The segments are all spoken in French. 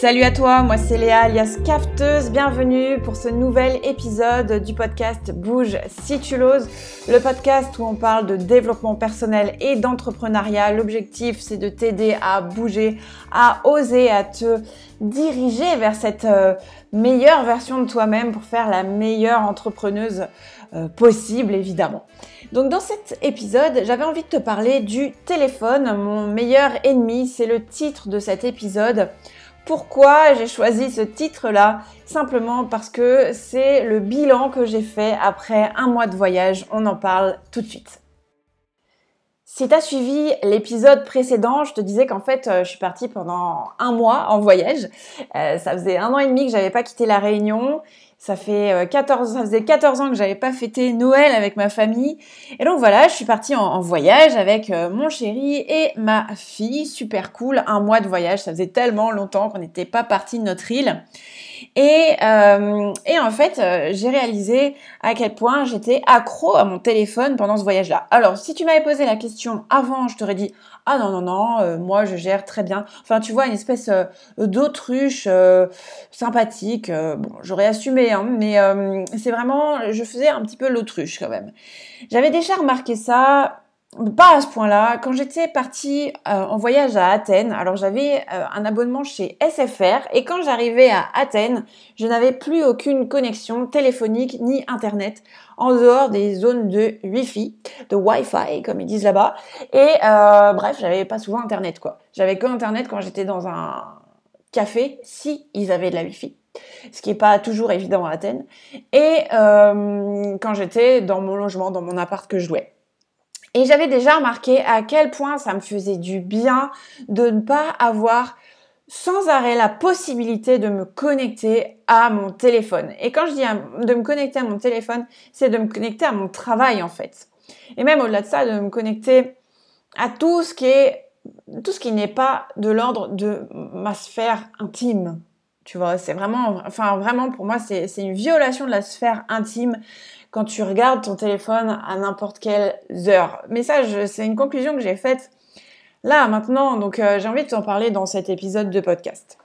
Salut à toi, moi c'est Léa alias Cafteuse, bienvenue pour ce nouvel épisode du podcast Bouge si tu l'oses, le podcast où on parle de développement personnel et d'entrepreneuriat. L'objectif c'est de t'aider à bouger, à oser, à te diriger vers cette euh, meilleure version de toi-même pour faire la meilleure entrepreneuse euh, possible évidemment. Donc dans cet épisode, j'avais envie de te parler du téléphone, mon meilleur ennemi, c'est le titre de cet épisode. Pourquoi j'ai choisi ce titre-là? Simplement parce que c'est le bilan que j'ai fait après un mois de voyage. On en parle tout de suite. Si tu as suivi l'épisode précédent, je te disais qu'en fait, euh, je suis partie pendant un mois en voyage. Euh, ça faisait un an et demi que j'avais pas quitté la Réunion ça fait 14, euh, ça faisait 14 ans que j'avais pas fêté Noël avec ma famille. Et donc voilà, je suis partie en, voyage avec euh, mon chéri et ma fille. Super cool, un mois de voyage. Ça faisait tellement longtemps qu'on n'était pas parti de notre île. Et, euh, et en fait, j'ai réalisé à quel point j'étais accro à mon téléphone pendant ce voyage-là. Alors, si tu m'avais posé la question avant, je t'aurais dit ah non non non, euh, moi je gère très bien. Enfin, tu vois, une espèce d'autruche sympathique. bon, j'aurais assumé, hein, mais c'est vraiment, je faisais un petit peu l'autruche quand même. J'avais déjà remarqué ça pas à ce point-là. Quand j'étais partie euh, en voyage à Athènes, alors j'avais euh, un abonnement chez SFR et quand j'arrivais à Athènes, je n'avais plus aucune connexion téléphonique ni internet en dehors des zones de Wi-Fi, de Wi-Fi comme ils disent là-bas. Et euh, bref, j'avais pas souvent internet quoi. J'avais que internet quand j'étais dans un café si ils avaient de la Wi-Fi ce qui n'est pas toujours évident à Athènes, et quand j'étais dans mon logement, dans mon appart que je louais. Et j'avais déjà remarqué à quel point ça me faisait du bien de ne pas avoir sans arrêt la possibilité de me connecter à mon téléphone. Et quand je dis de me connecter à mon téléphone, c'est de me connecter à mon travail en fait. Et même au-delà de ça, de me connecter à tout ce qui est tout ce qui n'est pas de l'ordre de ma sphère intime. Tu vois, c'est vraiment, enfin vraiment pour moi, c'est une violation de la sphère intime quand tu regardes ton téléphone à n'importe quelle heure. Mais ça, c'est une conclusion que j'ai faite là, maintenant. Donc, euh, j'ai envie de t'en parler dans cet épisode de podcast.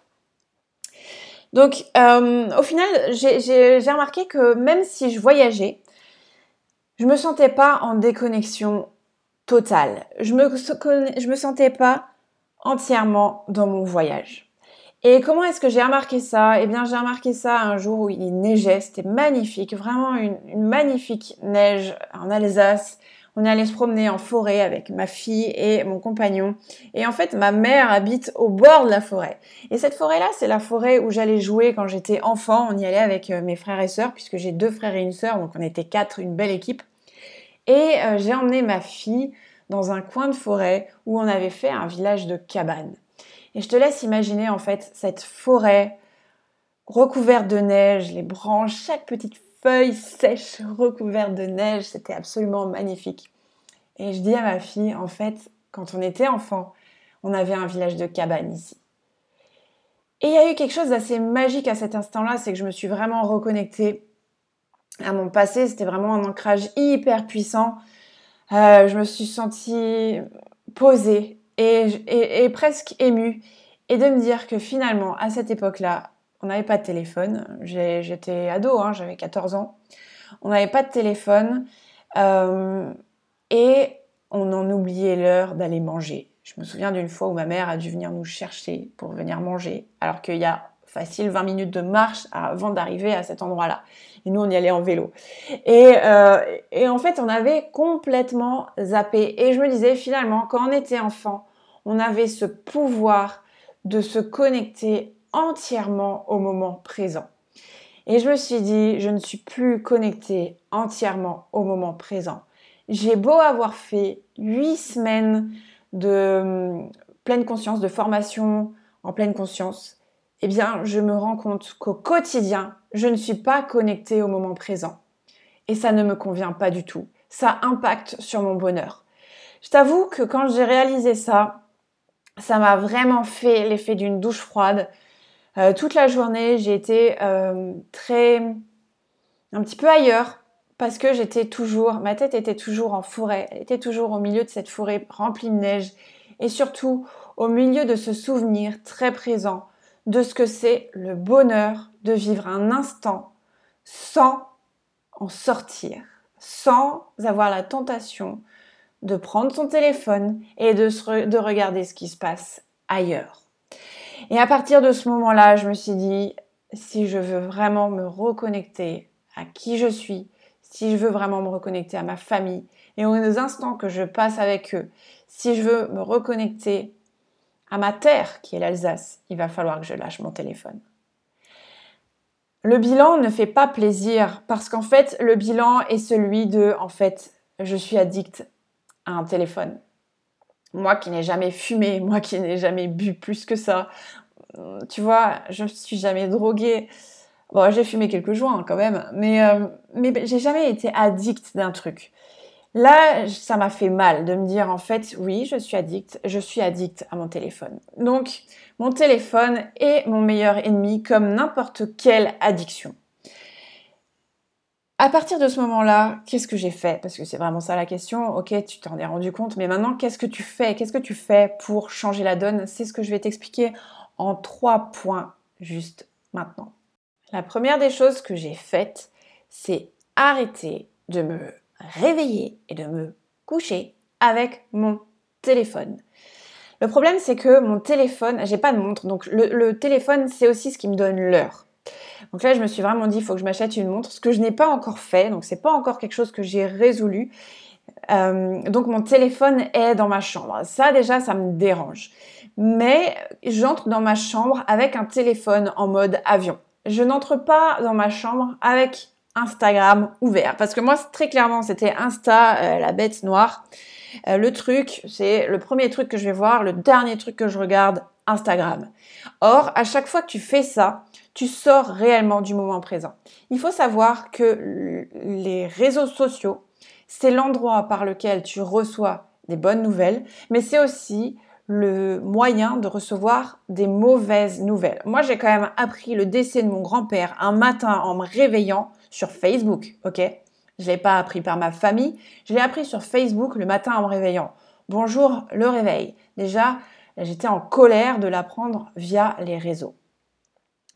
Donc, euh, au final, j'ai remarqué que même si je voyageais, je me sentais pas en déconnexion totale. Je me, je me sentais pas entièrement dans mon voyage. Et comment est-ce que j'ai remarqué ça? Eh bien, j'ai remarqué ça un jour où il neigeait, c'était magnifique, vraiment une, magnifique neige en Alsace. On est allé se promener en forêt avec ma fille et mon compagnon. Et en fait, ma mère habite au bord de la forêt. Et cette forêt-là, c'est la forêt où j'allais jouer quand j'étais enfant. On y allait avec euh, mes frères et sœurs, puisque j'ai deux frères et une sœur, donc on était quatre, une belle équipe. Et euh, j'ai emmené ma fille dans un coin de forêt où on avait fait un village de cabanes. Et je te laisse imaginer en fait cette forêt recouverte de neige, les branches, chaque petite feuille sèche recouverte de neige, c'était absolument magnifique. Et je dis à ma fille, en fait, quand on était enfant, on avait un village de cabanes ici. Et il y a eu quelque chose d'assez magique à cet instant-là, c'est que je me suis vraiment reconnectée à mon passé, c'était vraiment un ancrage hyper puissant. Euh, je me suis sentie posée, et, presque émue et de me dire que finalement, à cette époque-là, on n'avait pas de téléphone. J'étais ado, hein, j'avais 14 ans. On n'avait pas de téléphone euh, et on en oubliait l'heure d'aller manger. Je me souviens d'une fois où ma mère a dû venir nous chercher pour venir manger, alors qu'il y a facile 20 minutes de marche avant d'arriver à cet endroit-là. Et nous, on y allait en vélo. Et, euh, et en fait, on avait complètement zappé. Et je me disais, finalement, quand on était enfant, on avait ce pouvoir de se connecter entièrement au moment présent. Et je me suis dit, je ne suis plus connectée entièrement au moment présent. J'ai beau avoir fait huit semaines de hum, pleine conscience, de formation en pleine conscience, eh bien, je me rends compte qu'au quotidien, je ne suis pas connectée au moment présent. Et ça ne me convient pas du tout. Ça impacte sur mon bonheur. Je t'avoue que quand j'ai réalisé ça, ça m'a vraiment fait l'effet d'une douche froide. Euh, toute la journée, j'ai été euh, très... un petit peu ailleurs parce que j'étais toujours, ma tête était toujours en forêt, elle était toujours au milieu de cette forêt remplie de neige et surtout au milieu de ce souvenir très présent de ce que c'est le bonheur de vivre un instant sans en sortir, sans avoir la tentation de prendre son téléphone et de, de regarder ce qui se passe ailleurs. Et à partir de ce moment-là, je me suis dit, si je veux vraiment me reconnecter à qui je suis, si je veux vraiment me reconnecter à ma famille et aux instants que je passe avec eux, si je veux me reconnecter à ma terre qui est l'Alsace, il va falloir que je lâche mon téléphone. Le bilan ne fait pas plaisir parce qu'en fait, le bilan est celui de, en fait, je suis addict un téléphone. Moi qui n'ai jamais fumé, moi qui n'ai jamais bu plus que ça, tu vois, je ne suis jamais droguée. Bon, j'ai fumé quelques joints quand même, mais, euh, mais j'ai jamais été addict d'un truc. Là, ça m'a fait mal de me dire en fait, oui, je suis addict, je suis addict à mon téléphone. Donc, mon téléphone est mon meilleur ennemi comme n'importe quelle addiction. À partir de ce moment-là, qu'est-ce que j'ai fait? Parce que c'est vraiment ça la question. Ok, tu t'en es rendu compte, mais maintenant, qu'est-ce que tu fais? Qu'est-ce que tu fais pour changer la donne? C'est ce que je vais t'expliquer en trois points juste maintenant. La première des choses que j'ai faites, c'est arrêter de me réveiller et de me coucher avec mon téléphone. Le problème, c'est que mon téléphone, j'ai pas de montre, donc le, téléphone, c'est aussi ce qui me donne l'heure. Donc là, je me suis vraiment dit, il faut que je m'achète une montre, ce que je n'ai pas encore fait, donc c'est pas encore quelque chose que j'ai résolu. Euh, donc mon téléphone est dans ma chambre. Ça déjà, ça me dérange. Mais j'entre dans ma chambre avec un téléphone en mode avion. Je n'entre pas dans ma chambre avec Instagram ouvert. Parce que moi, très clairement, c'était Insta, euh, la bête noire. Euh, le truc, c'est le premier truc que je vais voir, le dernier truc que je regarde, Instagram. Or, à chaque fois que tu fais ça, tu sors réellement du moment présent. Il faut savoir que les réseaux sociaux, c'est l'endroit par lequel tu reçois des bonnes nouvelles, mais c'est aussi le moyen de recevoir des mauvaises nouvelles. Moi, j'ai quand même appris le décès de mon grand-père un matin en me réveillant sur Facebook, ok? Je l'ai pas appris par ma famille, je l'ai appris sur Facebook le matin en me réveillant. Bonjour, le réveil. Déjà, j'étais en colère de l'apprendre via les réseaux.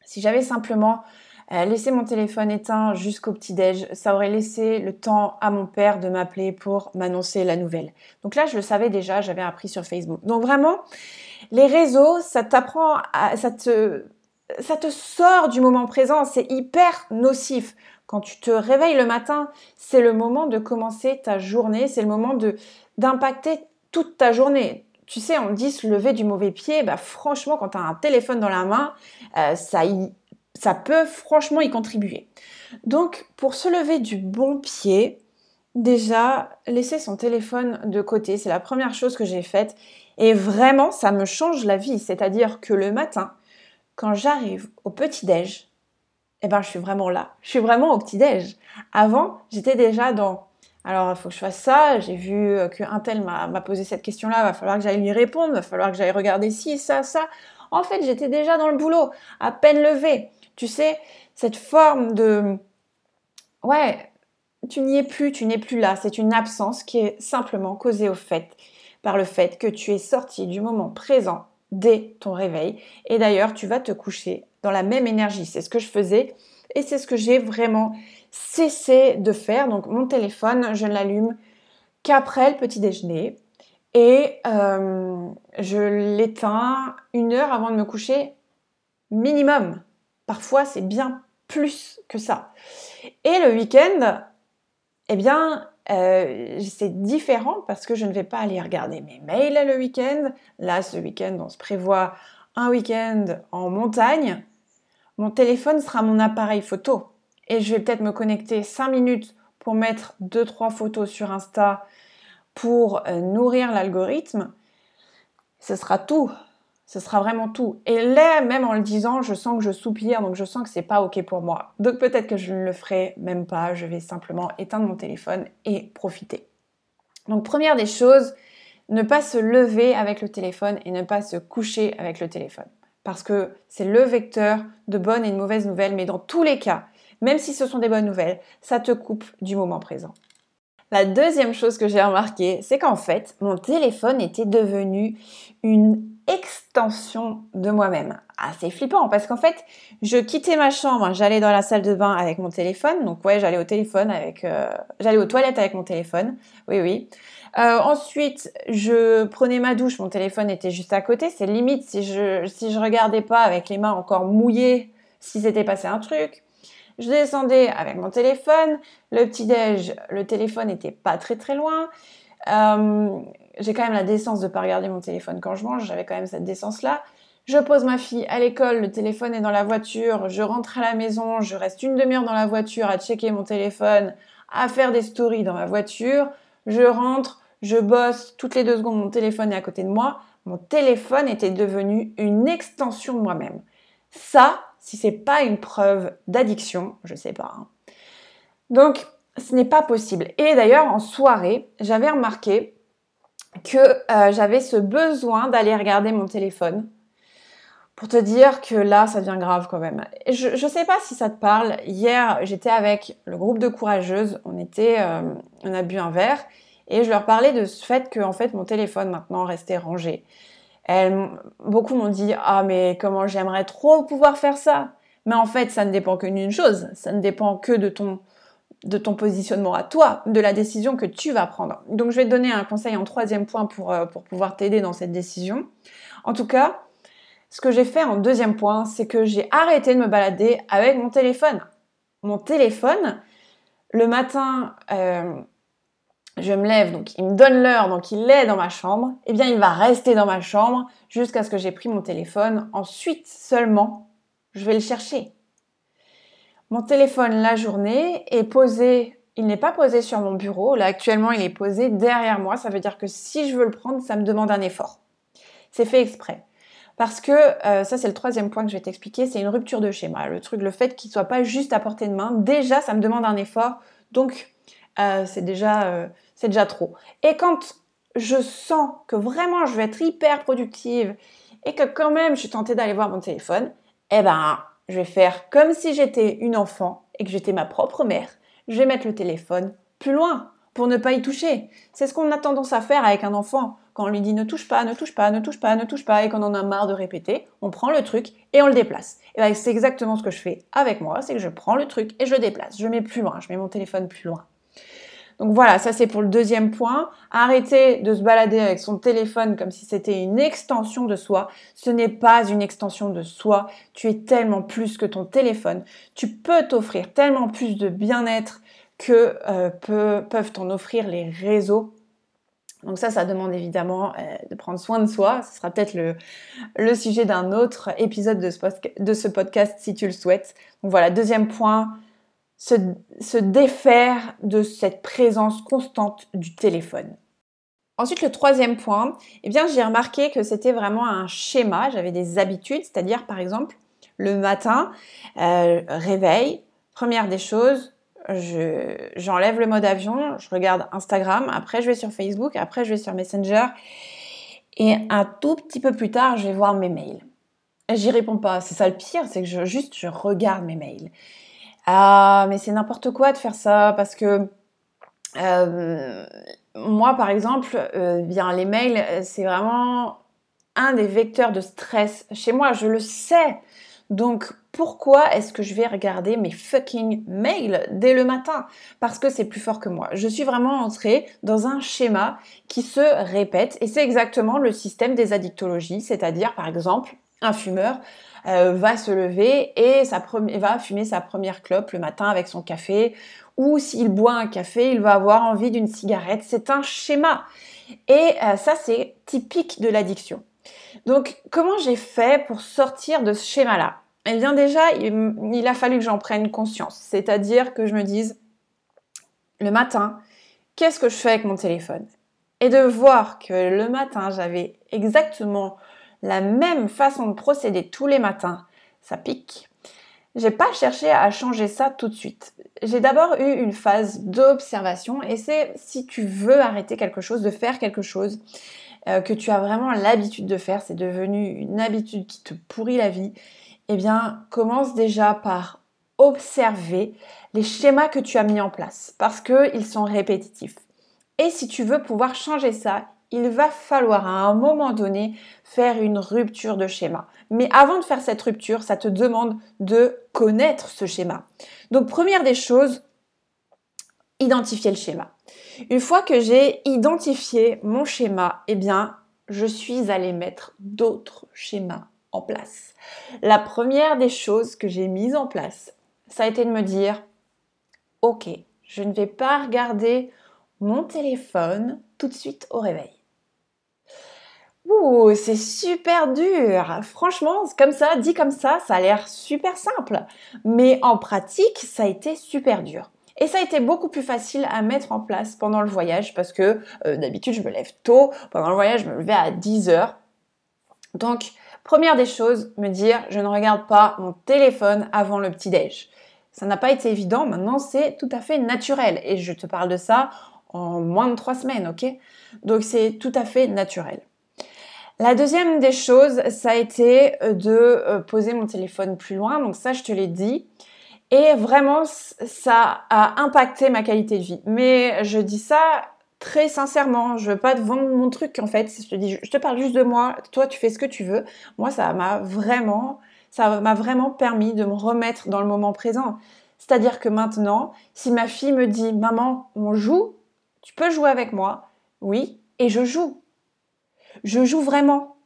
Si j'avais simplement euh, laissé mon téléphone éteint jusqu'au petit-déj, ça aurait laissé le temps à mon père de m'appeler pour m'annoncer la nouvelle. Donc là, je le savais déjà, j'avais appris sur Facebook. Donc vraiment, les réseaux, ça t'apprend, ça te, ça te sort du moment présent, c'est hyper nocif. Quand tu te réveilles le matin, c'est le moment de commencer ta journée, c'est le moment d'impacter toute ta journée. Tu sais, on dit se lever du mauvais pied. Bah, franchement, quand tu as un téléphone dans la main, euh, ça, peut franchement y contribuer. Donc, pour se lever du bon pied, déjà, laisser son téléphone de côté, c'est la première chose que j'ai faite. Et vraiment, ça me change la vie. C'est-à-dire que le matin, quand j'arrive au petit-déj, eh ben, je suis vraiment là. Je suis vraiment au petit-déj. Avant, j'étais déjà dans alors, il faut que je fasse ça. J'ai vu qu'un tel m'a posé cette question-là. Il va falloir que j'aille lui répondre. Il va falloir que j'aille regarder ci, ça, ça. En fait, j'étais déjà dans le boulot, à peine levé. Tu sais, cette forme de... Ouais, tu n'y es plus, tu n'es plus là. C'est une absence qui est simplement causée au fait, par le fait que tu es sorti du moment présent dès ton réveil. Et d'ailleurs, tu vas te coucher dans la même énergie. C'est ce que je faisais et c'est ce que j'ai vraiment cessé de faire. Donc mon téléphone, je ne l'allume qu'après le petit déjeuner et euh, je l'éteins une heure avant de me coucher minimum. Parfois, c'est bien plus que ça. Et le week-end, eh bien, euh, c'est différent parce que je ne vais pas aller regarder mes mails le week-end. Là, ce week-end, on se prévoit un week-end en montagne. Mon téléphone sera mon appareil photo et je vais peut-être me connecter 5 minutes pour mettre 2-3 photos sur Insta pour euh, nourrir l'algorithme. Ce sera tout. Ce sera vraiment tout. Et là, même en le disant, je sens que je soupire, donc je sens que c'est pas ok pour moi. Donc peut-être que je ne le ferai même pas. Je vais simplement éteindre mon téléphone et profiter. Donc première des choses, ne pas se lever avec le téléphone et ne pas se coucher avec le téléphone. Parce que c'est le vecteur de bonnes et de mauvaises nouvelles, mais dans tous les cas, même si ce sont des bonnes nouvelles, ça te coupe du moment présent. La deuxième chose que j'ai remarqué, c'est qu'en fait, mon téléphone était devenu une extension de moi-même. Assez flippant parce qu'en fait, je quittais ma chambre, j'allais dans la salle de bain avec mon téléphone. Donc ouais, j'allais au téléphone avec, euh, j'allais aux toilettes avec mon téléphone. Oui, oui. Euh, ensuite, je prenais ma douche, mon téléphone était juste à côté. C'est limite si je si je regardais pas avec les mains encore mouillées, si c'était passé un truc. Je descendais avec mon téléphone. Le petit déj, le téléphone n'était pas très très loin. Euh, j'ai quand même la décence de pas regarder mon téléphone quand je mange. J'avais quand même cette décence là. Je pose ma fille à l'école, le téléphone est dans la voiture, je rentre à la maison, je reste une demi-heure dans la voiture à checker mon téléphone, à faire des stories dans ma voiture, je rentre, je bosse, toutes les deux secondes mon téléphone est à côté de moi. Mon téléphone était devenu une extension de moi-même. Ça, si c'est pas une preuve d'addiction, je sais pas. Hein. Donc, ce n'est pas possible. Et d'ailleurs, en soirée, j'avais remarqué que euh, j'avais ce besoin d'aller regarder mon téléphone pour te dire que là, ça devient grave quand même. Je ne sais pas si ça te parle. Hier, j'étais avec le groupe de courageuses. On était, euh, on a bu un verre et je leur parlais de ce fait que fait mon téléphone maintenant restait rangé. Beaucoup m'ont dit ah mais comment j'aimerais trop pouvoir faire ça. Mais en fait, ça ne dépend que d'une chose. Ça ne dépend que de ton de ton positionnement à toi, de la décision que tu vas prendre. Donc je vais te donner un conseil en troisième point pour, euh, pour pouvoir t'aider dans cette décision. En tout cas, ce que j'ai fait en deuxième point, c'est que j'ai arrêté de me balader avec mon téléphone. Mon téléphone, le matin, euh, je me lève, donc il me donne l'heure, donc il est dans ma chambre, eh bien il va rester dans ma chambre jusqu'à ce que j'ai pris mon téléphone. Ensuite seulement, je vais le chercher. Mon téléphone la journée est posé, il n'est pas posé sur mon bureau, là actuellement il est posé derrière moi, ça veut dire que si je veux le prendre, ça me demande un effort. C'est fait exprès. Parce que euh, ça, c'est le troisième point que je vais t'expliquer, c'est une rupture de schéma. Le truc, le fait qu'il soit pas juste à portée de main, déjà, ça me demande un effort. Donc, euh, c'est déjà, euh, déjà trop. Et quand je sens que vraiment je vais être hyper productive et que quand même je suis tentée d'aller voir mon téléphone, eh ben, je vais faire comme si j'étais une enfant et que j'étais ma propre mère. Je vais mettre le téléphone plus loin pour ne pas y toucher. C'est ce qu'on a tendance à faire avec un enfant. Quand on lui dit ne touche pas, ne touche pas, ne touche pas, ne touche pas, et qu'on en a marre de répéter, on prend le truc et on le déplace. Et ben, c'est exactement ce que je fais avec moi, c'est que je prends le truc et je le déplace. Je mets plus loin, je mets mon téléphone plus loin. Donc voilà, ça c'est pour le deuxième point. Arrêtez de se balader avec son téléphone comme si c'était une extension de soi. Ce n'est pas une extension de soi. Tu es tellement plus que ton téléphone. Tu peux t'offrir tellement plus de bien-être que euh, peuvent t'en offrir les réseaux. Donc ça, ça demande évidemment euh, de prendre soin de soi. Ce sera peut-être le, sujet d'un autre épisode de ce podcast si tu le souhaites. Donc voilà, deuxième point, se, défaire de cette présence constante du téléphone. Ensuite, le troisième point, eh bien, j'ai remarqué que c'était vraiment un schéma. J'avais des habitudes, c'est-à-dire, par exemple, le matin, euh, réveil, première des choses, j'enlève le mode avion, je regarde Instagram, après je vais sur Facebook, après je vais sur Messenger, et un tout petit peu plus tard, je vais voir mes mails. J'y réponds pas. C'est ça le pire, c'est que juste je regarde mes mails. Ah, mais c'est n'importe quoi de faire ça parce que euh, moi, par exemple, euh, bien les mails, c'est vraiment un des vecteurs de stress chez moi. Je le sais. Donc, pourquoi est-ce que je vais regarder mes fucking mails dès le matin? Parce que c'est plus fort que moi. Je suis vraiment entrée dans un schéma qui se répète et c'est exactement le système des addictologies, c'est-à-dire par exemple un fumeur euh, va se lever et va fumer sa première clope le matin avec son café, ou s'il boit un café, il va avoir envie d'une cigarette. C'est un schéma. Et euh, ça, c'est typique de l'addiction. Donc, comment j'ai fait pour sortir de ce schéma-là? Eh bien, déjà, il a fallu que j'en prenne conscience. C'est-à-dire que je me dise, le matin, qu'est-ce que je fais avec mon téléphone? Et de voir que le matin, j'avais exactement la même façon de procéder tous les matins, ça pique. J'ai pas cherché à changer ça tout de suite. J'ai d'abord eu une phase d'observation et c'est si tu veux arrêter quelque chose, de faire quelque chose euh, que tu as vraiment l'habitude de faire, c'est devenu une habitude qui te pourrit la vie, eh bien commence déjà par observer les schémas que tu as mis en place parce qu'ils sont répétitifs. Et si tu veux pouvoir changer ça, il va falloir à un moment donné faire une rupture de schéma. Mais avant de faire cette rupture, ça te demande de connaître ce schéma. Donc première des choses, identifier le schéma. Une fois que j'ai identifié mon schéma, eh bien, je suis allée mettre d'autres schémas en place. La première des choses que j'ai mises en place, ça a été de me dire, ok, je ne vais pas regarder mon téléphone tout de suite au réveil. Ouh, c'est super dur. Franchement, comme ça, dit comme ça, ça a l'air super simple. Mais en pratique, ça a été super dur. Et ça a été beaucoup plus facile à mettre en place pendant le voyage parce que euh, d'habitude, je me lève tôt. Pendant le voyage, je me levais à 10 heures. Donc, première des choses, me dire, je ne regarde pas mon téléphone avant le petit-déj. Ça n'a pas été évident, maintenant c'est tout à fait naturel. Et je te parle de ça en moins de trois semaines, ok? Donc c'est tout à fait naturel. La deuxième des choses, ça a été euh, de euh, poser mon téléphone plus loin. Donc ça, je te l'ai dit. Et vraiment, ça a impacté ma qualité de vie. Mais je dis ça très sincèrement. Je veux pas te vendre mon truc en fait. Je te je te parle juste de moi. Toi, tu fais ce que tu veux. Moi, ça m'a vraiment, ça m'a vraiment permis de me remettre dans le moment présent. C'est-à-dire que maintenant, si ma fille me dit, maman, on joue, tu peux jouer avec moi. Oui, et je joue. Je joue vraiment.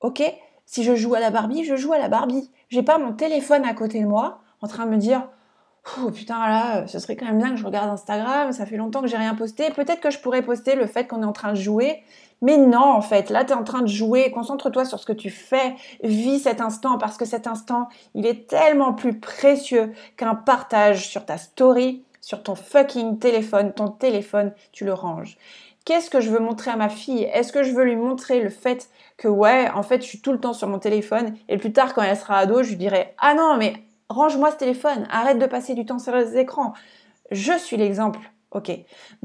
Ok? Si je joue à la Barbie, je joue à la Barbie. J'ai pas mon téléphone à côté de moi en train de me dire Oh putain là, ce serait quand même bien que je regarde Instagram, ça fait longtemps que j'ai rien posté. Peut-être que je pourrais poster le fait qu'on est en train de jouer. Mais non, en fait, là, tu es en train de jouer. Concentre-toi sur ce que tu fais. Vis cet instant parce que cet instant, il est tellement plus précieux qu'un partage sur ta story, sur ton fucking téléphone. Ton téléphone, tu le ranges. Qu'est-ce que je veux montrer à ma fille? Est-ce que je veux lui montrer le fait que ouais, en fait, je suis tout le temps sur mon téléphone et plus tard quand elle sera ado, je lui dirai "Ah non, mais range-moi ce téléphone, arrête de passer du temps sur les écrans." Je suis l'exemple. OK.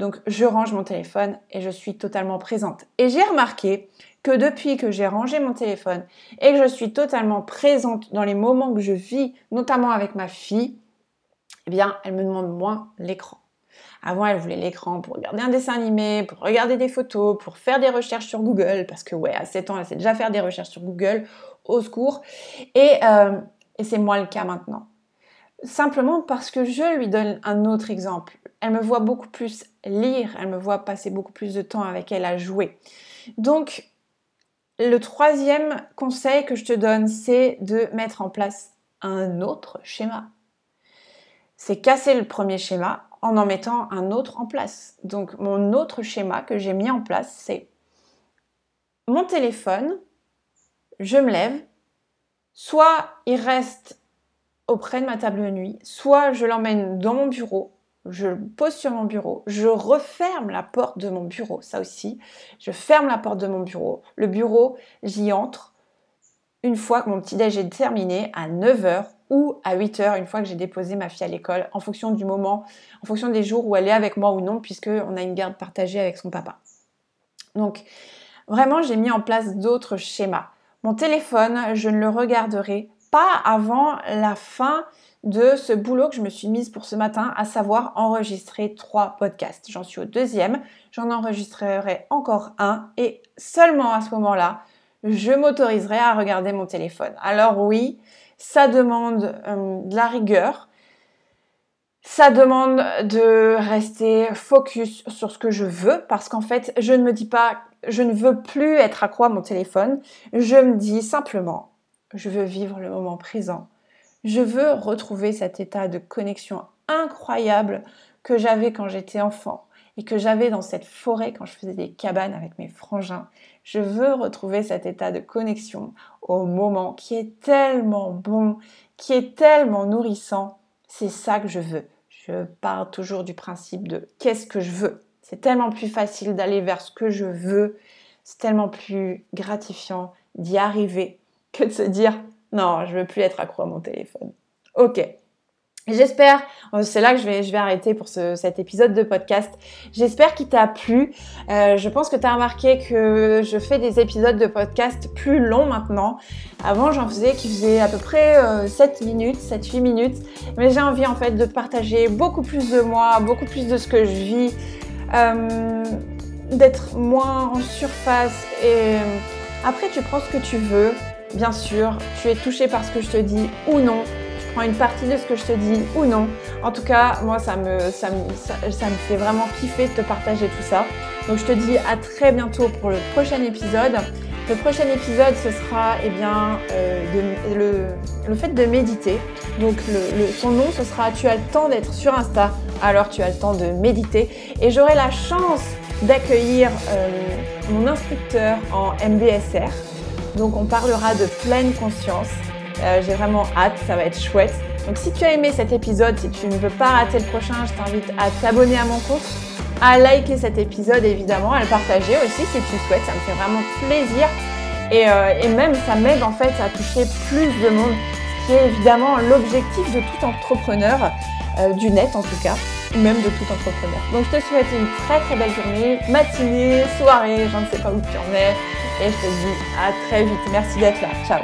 Donc je range mon téléphone et je suis totalement présente. Et j'ai remarqué que depuis que j'ai rangé mon téléphone et que je suis totalement présente dans les moments que je vis, notamment avec ma fille, eh bien, elle me demande moins l'écran. Avant, elle voulait l'écran pour regarder un dessin animé, pour regarder des photos, pour faire des recherches sur Google, parce que ouais, à 7 ans, elle sait déjà faire des recherches sur Google, au secours. Et, euh, et c'est moi le cas maintenant. Simplement parce que je lui donne un autre exemple. Elle me voit beaucoup plus lire, elle me voit passer beaucoup plus de temps avec elle à jouer. Donc, le troisième conseil que je te donne, c'est de mettre en place un autre schéma. C'est casser le premier schéma en en mettant un autre en place. Donc mon autre schéma que j'ai mis en place, c'est mon téléphone, je me lève, soit il reste auprès de ma table de nuit, soit je l'emmène dans mon bureau, je le pose sur mon bureau, je referme la porte de mon bureau, ça aussi, je ferme la porte de mon bureau. Le bureau, j'y entre une fois que mon petit déj est terminé à 9h ou à 8 heures une fois que j'ai déposé ma fille à l'école, en fonction du moment, en fonction des jours où elle est avec moi ou non, puisqu'on a une garde partagée avec son papa. Donc, vraiment, j'ai mis en place d'autres schémas. Mon téléphone, je ne le regarderai pas avant la fin de ce boulot que je me suis mise pour ce matin, à savoir enregistrer trois podcasts. J'en suis au deuxième, j'en enregistrerai encore un et seulement à ce moment-là, je m'autoriserai à regarder mon téléphone. Alors oui, ça demande euh, de la rigueur, ça demande de rester focus sur ce que je veux parce qu'en fait, je ne me dis pas, je ne veux plus être accro à mon téléphone, je me dis simplement, je veux vivre le moment présent. Je veux retrouver cet état de connexion incroyable que j'avais quand j'étais enfant et que j'avais dans cette forêt quand je faisais des cabanes avec mes frangins. Je veux retrouver cet état de connexion au moment qui est tellement bon, qui est tellement nourrissant. C'est ça que je veux. Je pars toujours du principe de qu'est-ce que je veux? C'est tellement plus facile d'aller vers ce que je veux. C'est tellement plus gratifiant d'y arriver que de se dire non, je veux plus être accro à mon téléphone. Ok. J'espère, euh, c'est là que je vais, arrêter pour ce, cet épisode de podcast. J'espère qu'il t'a plu. Euh, je pense que tu as remarqué que je fais des épisodes de podcast plus longs maintenant. Avant, j'en faisais qui faisaient à peu près 7 euh, minutes, 7-8 minutes. Mais j'ai envie en fait de partager beaucoup plus de moi, beaucoup plus de ce que je vis, d'être moins en surface. Et après, tu prends ce que tu veux. Bien sûr, tu es touché par ce que je te dis ou non une partie de ce que je te dis ou non. En tout cas, moi, ça me, ça me, ça, me fait vraiment kiffer de te partager tout ça. Donc, je te dis à très bientôt pour le prochain épisode. Le prochain épisode, ce sera eh bien, euh, le, le, fait de méditer. Donc le, son nom, ce sera Tu as le temps d'être sur Insta, alors tu as le temps de méditer. Et j'aurai la chance d'accueillir euh, mon instructeur en MBSR. Donc on parlera de pleine conscience. Euh, j'ai vraiment hâte, ça va être chouette. Donc si tu as aimé cet épisode, si tu ne veux pas rater le prochain, je t'invite à t'abonner à mon compte, à liker cet épisode évidemment, à le partager aussi si tu souhaites, ça me fait vraiment plaisir. Et, euh, même ça m'aide en fait à toucher plus de monde, ce qui est évidemment l'objectif de tout entrepreneur, euh, du net en tout cas, ou même de tout entrepreneur. Donc je te souhaite une très très belle journée, matinée, soirée, je ne sais pas où tu en es, et je te dis à très vite. Merci d'être là. Ciao